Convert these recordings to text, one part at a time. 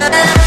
Yeah.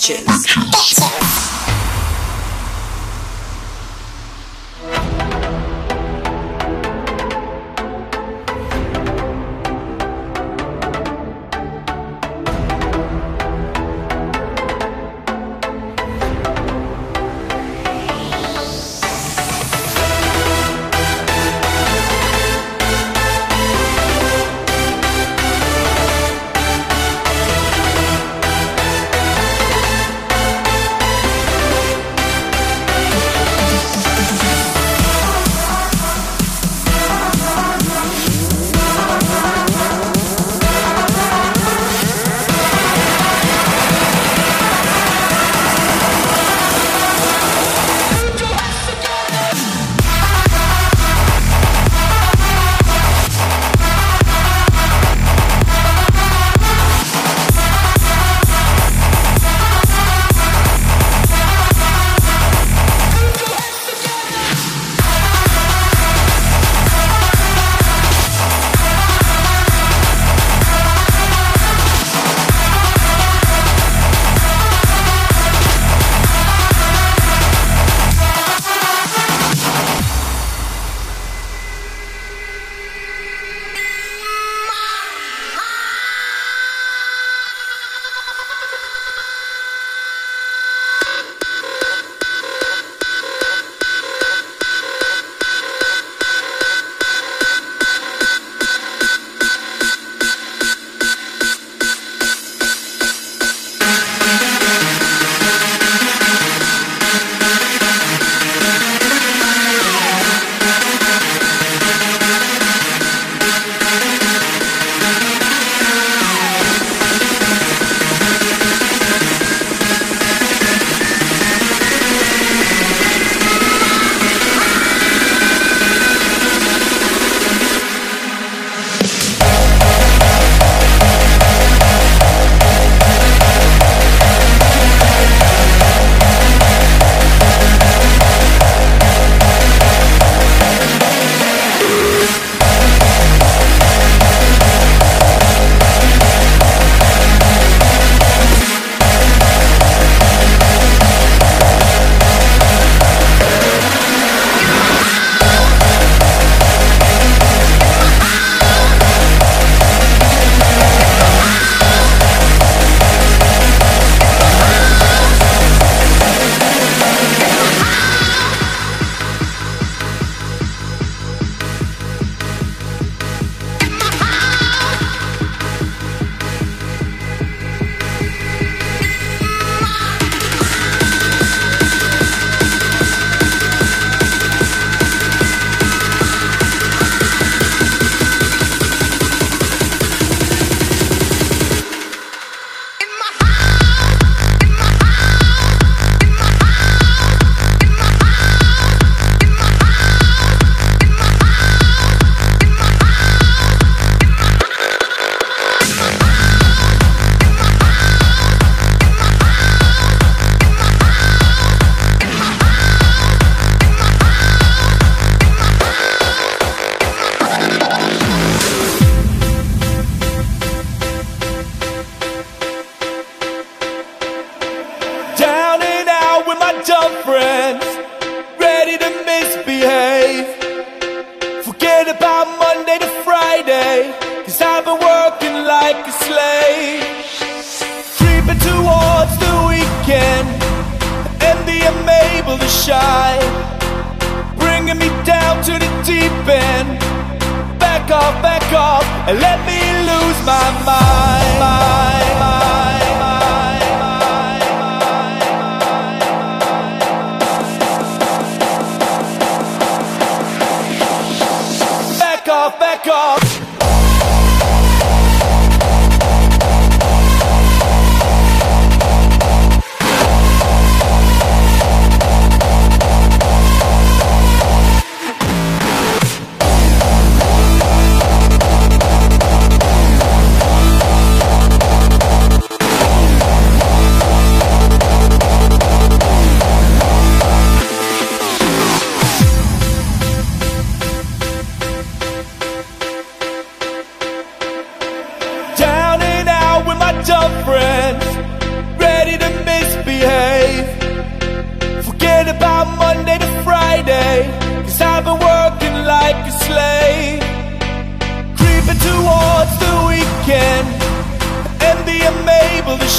Bitches. Dumb friends, ready to misbehave. Forget about Monday to Friday, cause I've been working like a slave. Creeping towards the weekend, and the unable to shine. Bringing me down to the deep end. Back off, back off, and let me lose my mind,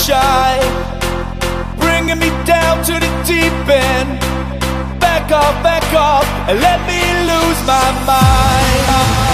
shine. Bringing me down to the deep end. Back off, back off, and let me lose my mind.